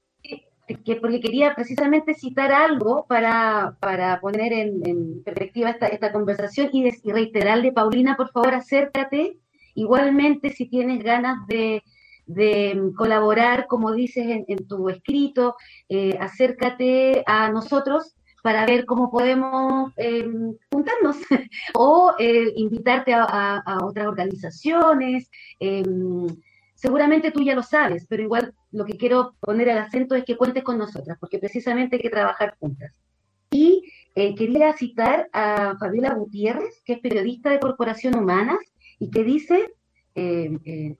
que porque quería precisamente citar algo para, para poner en, perspectiva esta, esta conversación y, reiterarle, Paulina, por favor, acércate. Igualmente, si tienes ganas de, de colaborar, como dices en, tu escrito, eh, acércate a nosotros para ver cómo podemos eh, juntarnos <laughs> o eh, invitarte a, otras organizaciones. Seguramente tú ya lo sabes, pero igual lo que quiero poner el acento es que cuentes con nosotras, porque precisamente hay que trabajar juntas. Y eh, quería citar a Fabiola Gutiérrez, que es periodista de Corporación Humanas, y que dice, eh, eh,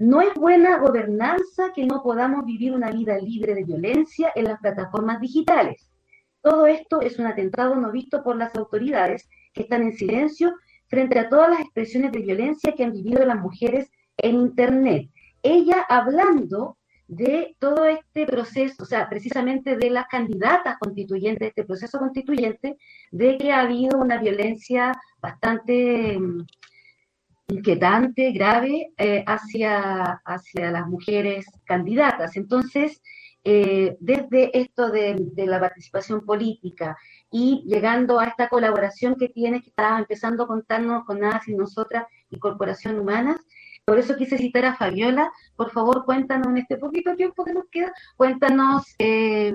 no es buena gobernanza que no podamos vivir una vida libre de violencia en las plataformas digitales. Todo esto es un atentado no visto por las autoridades que están en silencio frente a todas las expresiones de violencia que han vivido las mujeres en Internet ella hablando de todo este proceso, o sea, precisamente de las candidatas constituyentes, de este proceso constituyente, de que ha habido una violencia bastante mm, inquietante, grave, eh, hacia, hacia las mujeres candidatas. Entonces, eh, desde esto de, de, la participación política y llegando a esta colaboración que tiene, que estaba empezando a contarnos con Nada Sin Nosotras y Corporación Humanas, por eso quise citar a Fabiola. Por favor, cuéntanos en este poquito tiempo que nos queda, cuéntanos, eh,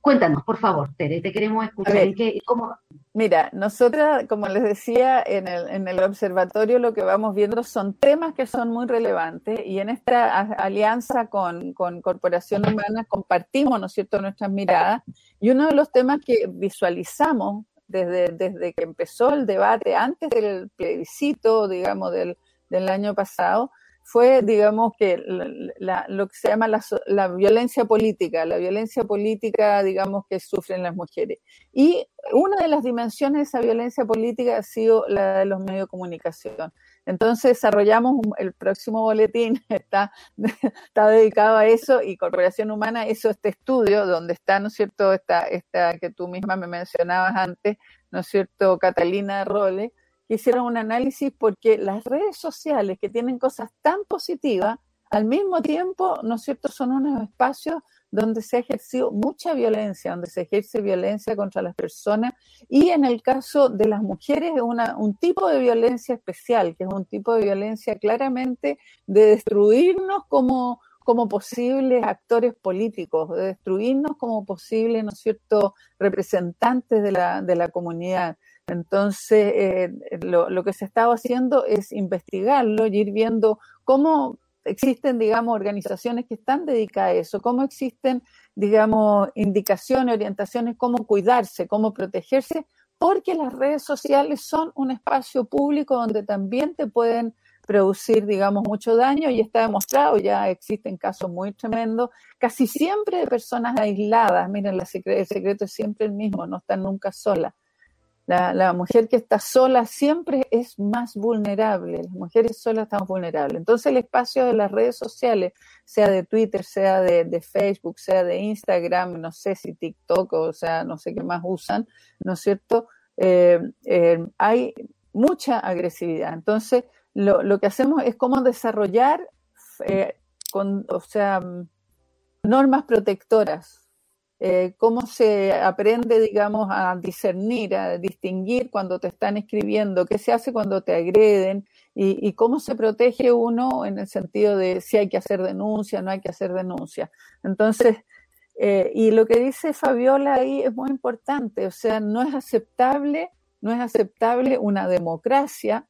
cuéntanos, por favor, Tere, te queremos escuchar. cómo... Mira, nosotras, como les decía, en el, en el observatorio lo que vamos viendo son temas que son muy relevantes y en esta alianza con, con Corporación Humana compartimos, ¿no es cierto?, nuestras miradas y uno de los temas que visualizamos desde, desde que empezó el debate, antes del plebiscito, digamos, del del año pasado fue, digamos, que lo que se llama la, violencia política, la violencia política, digamos, que sufren las mujeres. Y una de las dimensiones de esa violencia política ha sido la de los medios de comunicación. Entonces desarrollamos el próximo boletín, <laughs> está, está dedicado a eso y Corporación Humana hizo este estudio donde está, ¿no es cierto?, esta, esta que tú misma me mencionabas antes, ¿no es cierto?, Catalina Role, hicieron un análisis porque las redes sociales que tienen cosas tan positivas, al mismo tiempo, ¿no es cierto?, son unos espacios donde se ha ejercido mucha violencia, donde se ejerce violencia contra las personas y en el caso de las mujeres es un tipo de violencia especial, que es un tipo de violencia claramente de destruirnos como, como posibles actores políticos, de destruirnos como posibles, ¿no es cierto?, representantes de la, de la comunidad. Entonces, eh, lo, lo, que se estaba haciendo es investigarlo y ir viendo cómo existen, digamos, organizaciones que están dedicadas a eso, cómo existen, digamos, indicaciones, orientaciones, cómo cuidarse, cómo protegerse, porque las redes sociales son un espacio público donde también te pueden producir, digamos, mucho daño y está demostrado, ya existen casos muy tremendos, casi siempre de personas aisladas, miren, el secreto es siempre el mismo, no están nunca solas. La, mujer que está sola siempre es más vulnerable, las mujeres solas están vulnerables. Entonces el espacio de las redes sociales, sea de Twitter, sea de, Facebook, sea de Instagram, no sé si TikTok o sea, no sé qué más usan, ¿no es cierto? Eh, eh, hay mucha agresividad. Entonces lo, lo, que hacemos es cómo desarrollar, eh, con, o sea, normas protectoras eh, cómo se aprende, digamos, a discernir, a distinguir cuando te están escribiendo, qué se hace cuando te agreden y, cómo se protege uno en el sentido de si hay que hacer denuncia, no hay que hacer denuncia. Entonces, eh, y lo que dice Fabiola ahí es muy importante, o sea, no es aceptable, no es aceptable una democracia,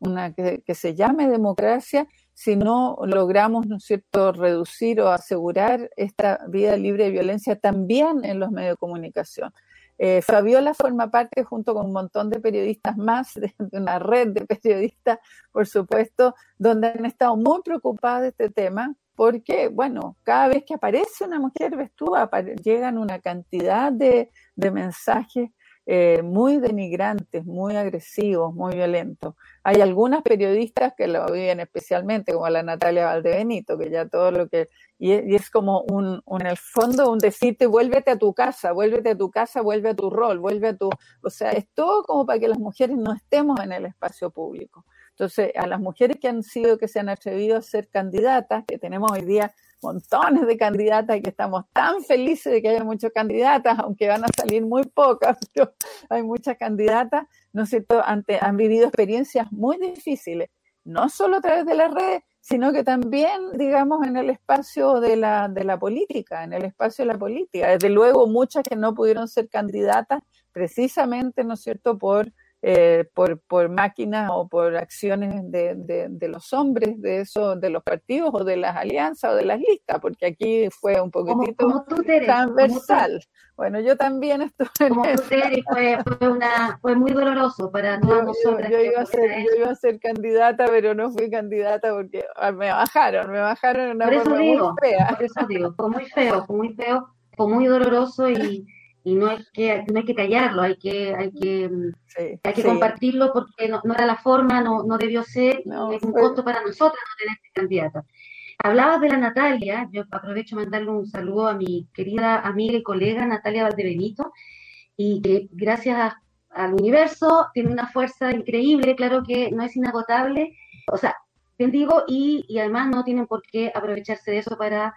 una que, que se llame democracia, si no logramos, ¿no es cierto?, reducir o asegurar esta vida libre de violencia también en los medios de comunicación. Eh, Fabiola forma parte, junto con un montón de periodistas más, <laughs> de, una red de periodistas, por supuesto, donde han estado muy preocupadas de este tema, porque, bueno, cada vez que aparece una mujer vestúa, llegan una cantidad de, de mensajes eh, muy denigrantes, muy agresivos, muy violentos. Hay algunas periodistas que lo viven especialmente, como la Natalia Valdebenito, que ya todo lo que... Y, es como un, en el fondo, un decirte, vuélvete a tu casa, vuélvete a tu casa, vuelve a tu rol, vuelve a tu... O sea, es todo como para que las mujeres no estemos en el espacio público. Entonces, a las mujeres que han sido, que se han atrevido a ser candidatas, que tenemos hoy día montones de candidatas y que estamos tan felices de que haya muchas candidatas, aunque van a salir muy pocas, <laughs> pero hay muchas candidatas, ¿no es cierto?, han vivido experiencias muy difíciles, no solo a través de las redes, sino que también, digamos, en el espacio de la, de la política, en el espacio de la política. Desde luego, muchas que no pudieron ser candidatas precisamente, ¿no es cierto?, por eh, por, por máquinas o por acciones de, de, los hombres de eso, de los partidos o de las alianzas o de las listas, porque aquí fue un poquitito transversal. Bueno, yo también estuve como en fue, fue, una, fue muy doloroso para todos nosotros. Yo, iba a ser, yo iba a ser candidata, pero no fui candidata porque ah, me bajaron, me bajaron en una forma muy fea. Por eso digo, fue muy feo, fue muy feo, fue muy doloroso y y no hay que no hay que callarlo hay que hay que hay que compartirlo porque no, era la forma no, no debió ser es un costo para nosotras no tener este candidata Hablabas de la Natalia, yo aprovecho mandarle un saludo a mi querida amiga y colega Natalia Valdebenito, y que gracias al universo tiene una fuerza increíble, claro que no es inagotable, o sea, bendigo y, y además no tienen por qué aprovecharse de eso para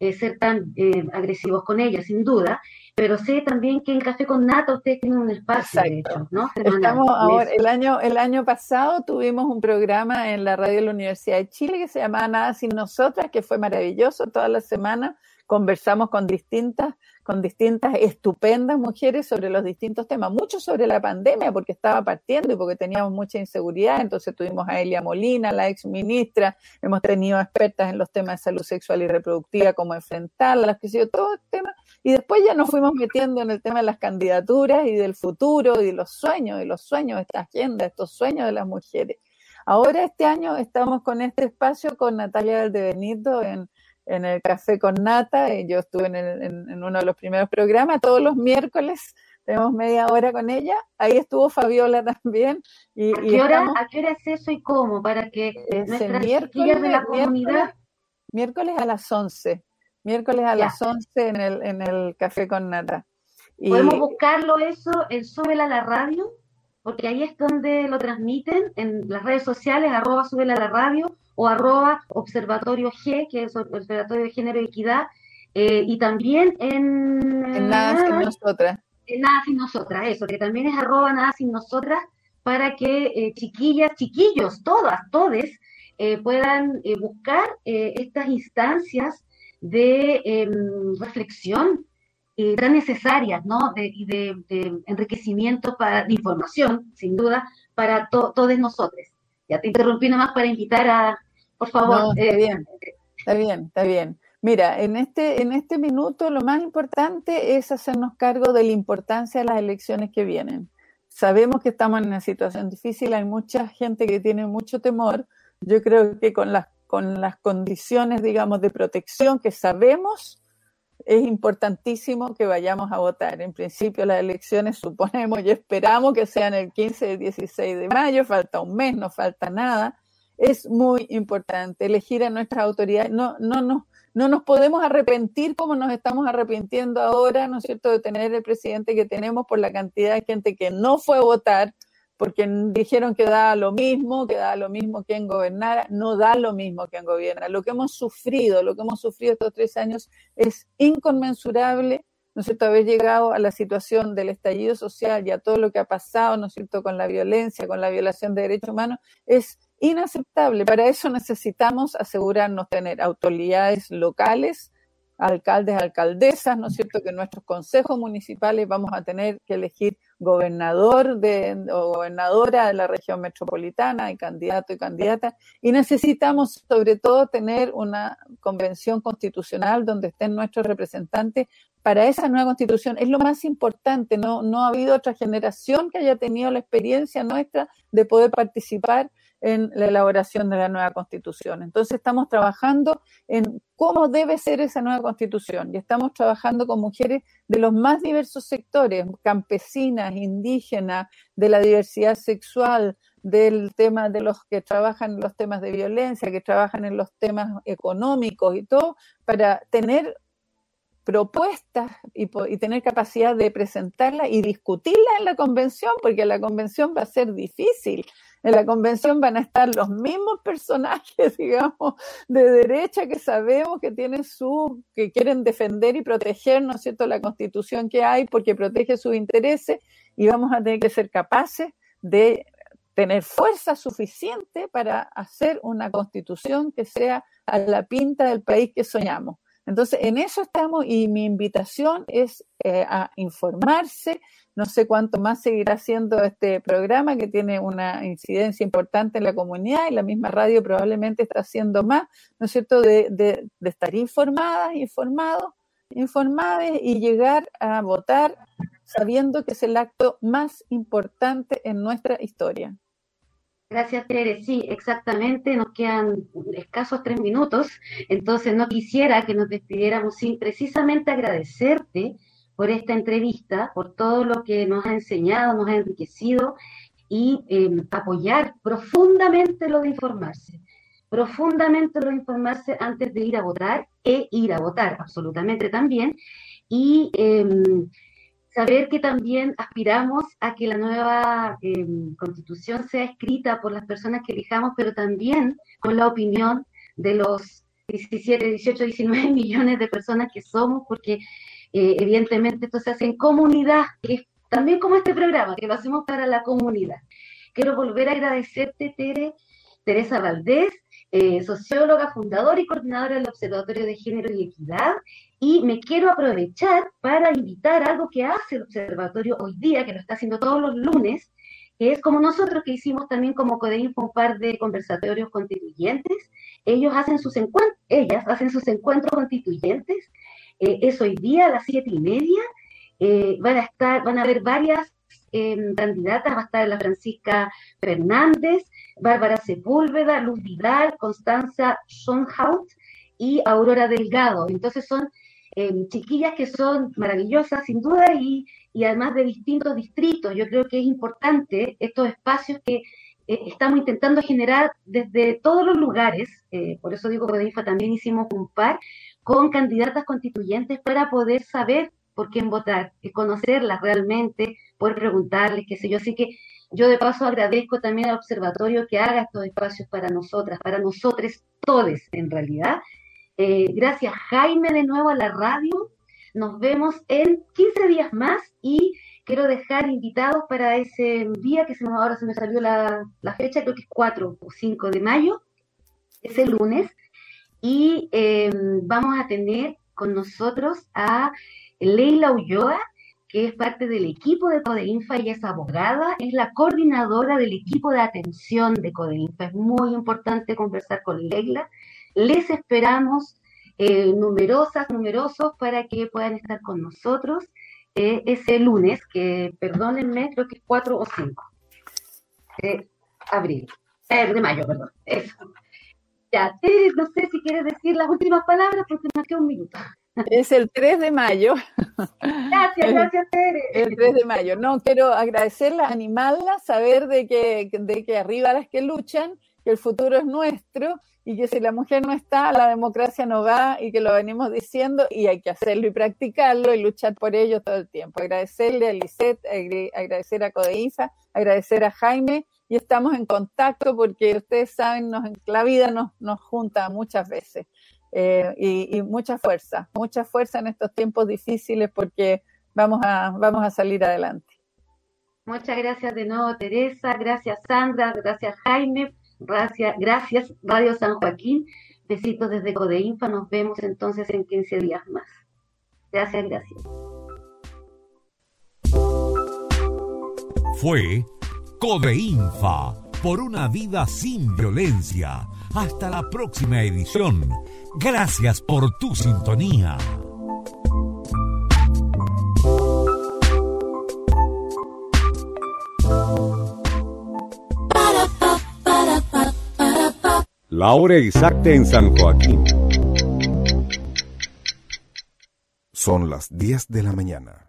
eh, ser tan eh, agresivos con ella, sin duda, pero sé también que en Café con Nata ustedes tienen un espacio, ¿no? Estamos ahora, el año, el año pasado tuvimos un programa en la radio de la Universidad de Chile que se llamaba Nada sin Nosotras, que fue maravilloso toda la semana, conversamos con distintas con distintas estupendas mujeres sobre los distintos temas, mucho sobre la pandemia, porque estaba partiendo y porque teníamos mucha inseguridad. Entonces tuvimos a Elia Molina, la ex ministra, hemos tenido expertas en los temas de salud sexual y reproductiva, cómo enfrentarlas, que sé yo, todo el tema. Y después ya nos fuimos metiendo en el tema de las candidaturas y del futuro y de los sueños, y los sueños, esta agenda, estos sueños de las mujeres. Ahora este año estamos con este espacio con Natalia Benito en en el Café con Nata, y yo estuve en, uno de los primeros programas, todos los miércoles tenemos media hora con ella, ahí estuvo Fabiola también. Y, ¿A, qué hora, ¿A qué hora es eso y cómo? Para que nuestras miércoles, de la comunidad... Miércoles, a las 11, miércoles a las 11 en el, en el Café con Nata. ¿Podemos buscarlo eso en Súbela a la Radio? Porque ahí es donde lo transmiten, en las redes sociales, arroba Súbela a la Radio, o arroba observatorio G, que es Observatorio de Género y Equidad, eh, y también en... En Nada Sin Nosotras. En Nada Sin Nosotras, eso, que también es arroba Nada Sin Nosotras, para que eh, chiquillas, chiquillos, todas, todes, eh, puedan buscar estas instancias de em, reflexión tan necesarias, ¿no? De, de, enriquecimiento para, de información, sin duda, para todos nosotros. Ya te interrumpí nomás para invitar a, por favor. está bien, está bien, está bien. Mira, en este, en este minuto lo más importante es hacernos cargo de la importancia de las elecciones que vienen. Sabemos que estamos en una situación difícil, hay mucha gente que tiene mucho temor. Yo creo que con las, con las condiciones, digamos, de protección que sabemos, es importantísimo que vayamos a votar. En principio las elecciones suponemos y esperamos que sean el 15 y 16 de mayo, falta un mes, no falta nada es muy importante elegir a nuestras autoridades. No, no, no, no nos podemos arrepentir como nos estamos arrepintiendo ahora, ¿no es cierto?, de tener el presidente que tenemos por la cantidad de gente que no fue a votar, porque dijeron que da lo mismo, que da lo mismo quien gobernara, no da lo mismo quien gobierna. Lo que hemos sufrido, lo que hemos sufrido estos tres años es inconmensurable, ¿no es cierto?, haber llegado a la situación del estallido social y a todo lo que ha pasado, ¿no es cierto?, con la violencia, con la violación de derechos humanos, es inaceptable. Para eso necesitamos asegurarnos tener autoridades locales, alcaldes, alcaldesas, ¿no es cierto? Que nuestros consejos municipales vamos a tener que elegir gobernador de, o gobernadora de la región metropolitana y candidato y candidata. Y necesitamos sobre todo tener una convención constitucional donde estén nuestros representantes para esa nueva constitución. Es lo más importante, no, no ha habido otra generación que haya tenido la experiencia nuestra de poder participar en la elaboración de la nueva constitución. Entonces estamos trabajando en cómo debe ser esa nueva constitución y estamos trabajando con mujeres de los más diversos sectores, campesinas, indígenas, de la diversidad sexual, del tema de los que trabajan en los temas de violencia, que trabajan en los temas económicos y todo, para tener propuestas y, y, tener capacidad de presentarla y discutirla en la convención, porque la convención va a ser difícil en la convención van a estar los mismos personajes, <laughs> digamos, de derecha que sabemos que tienen su, que quieren defender y proteger, ¿no es cierto?, la constitución que hay porque protege sus intereses y vamos a tener que ser capaces de tener fuerza suficiente para hacer una constitución que sea a la pinta del país que soñamos. Entonces, en eso estamos y mi invitación es eh, a informarse, no sé cuánto más seguirá siendo este programa que tiene una incidencia importante en la comunidad y la misma radio probablemente está haciendo más, ¿no es cierto?, de, estar informadas, informados, informadas y llegar a votar sabiendo que es el acto más importante en nuestra historia. Gracias, Tere. Sí, exactamente. Nos quedan escasos tres minutos. Entonces, no quisiera que nos despidiéramos sin precisamente agradecerte por esta entrevista, por todo lo que nos ha enseñado, nos ha enriquecido y em, apoyar profundamente lo de informarse. profundamente lo informarse antes de ir a votar e ir a votar, absolutamente también. Y em, saber que también aspiramos a que la nueva em, constitución sea escrita por las personas que elijamos, pero también con la opinión de los 17, 18, 19 millones de personas que somos, porque eh, evidentemente esto se hace en comunidad, que es también como este programa, que lo hacemos para la comunidad. Quiero volver a agradecerte, Tere, Teresa Valdés, eh, socióloga, fundadora y coordinadora del Observatorio de Género y Equidad, y me quiero aprovechar para invitar algo que hace el Observatorio hoy día, que lo está haciendo todos los lunes, que es como nosotros que hicimos también como CODEINFO un par de conversatorios constituyentes, ellos hacen sus encuentros, ellas hacen sus encuentros constituyentes, eh, es hoy día a las siete y media, eh, van a estar, van a haber varias em, candidatas, va a estar la Francisca Fernández, Bárbara Sepúlveda, Luz Vidal, Constanza Schonhaut y Aurora Delgado. Entonces son em, chiquillas que son maravillosas, sin duda, y, y, además de distintos distritos. Yo creo que es importante estos espacios que eh, estamos intentando generar desde todos los lugares, eh, por eso digo que de IFA también hicimos un par, con candidatas constituyentes para poder saber por quién votar, y conocerlas realmente, poder preguntarles, qué sé yo. Así que yo de paso agradezco también al observatorio que haga estos espacios para nosotras, para nosotros todos en realidad. Eh, gracias Jaime de nuevo a la radio. Nos vemos en 15 días más y quiero dejar invitados para ese día que se me, ahora se me salió la, la fecha, creo que es 4 o 5 de mayo, ese lunes. Y eh, vamos a tener con nosotros a Leila Ulloa, que es parte del equipo de Codeinfa y es abogada, es la coordinadora del equipo de atención de Codeinfa. Es muy importante conversar con Leila. Les esperamos eh, numerosas, numerosos para que puedan estar con nosotros eh, ese lunes, que perdónenme, creo que es 4 o 5 de abril, eh, de mayo, perdón. Eso. Ya, no sé si quieres decir las últimas palabras porque me queda un minuto. Es el 3 de mayo. Gracias, gracias, Tere. El 3 de mayo. No, quiero agradecerlas, animarlas, saber de que, de que arriba las que luchan, que el futuro es nuestro y que si la mujer no está, la democracia no va y que lo venimos diciendo y hay que hacerlo y practicarlo y luchar por ello todo el tiempo. Agradecerle a Lisette, agradecer a Codeifa, agradecer a Jaime y estamos en contacto porque ustedes saben, nos, la vida nos, nos junta muchas veces. Eh, y, mucha fuerza, mucha fuerza en estos tiempos difíciles porque vamos a, vamos a salir adelante. Muchas gracias de nuevo, Teresa, gracias Sandra, gracias Jaime, gracias, gracias Radio San Joaquín, besitos desde Codeinfa, nos vemos entonces en 15 días más. Gracias, gracias. Fue Codeinfa, por una vida sin violencia. Hasta la próxima edición Gracias por tu sintonía. La hora exacta en San Joaquín. Son las 10 de la mañana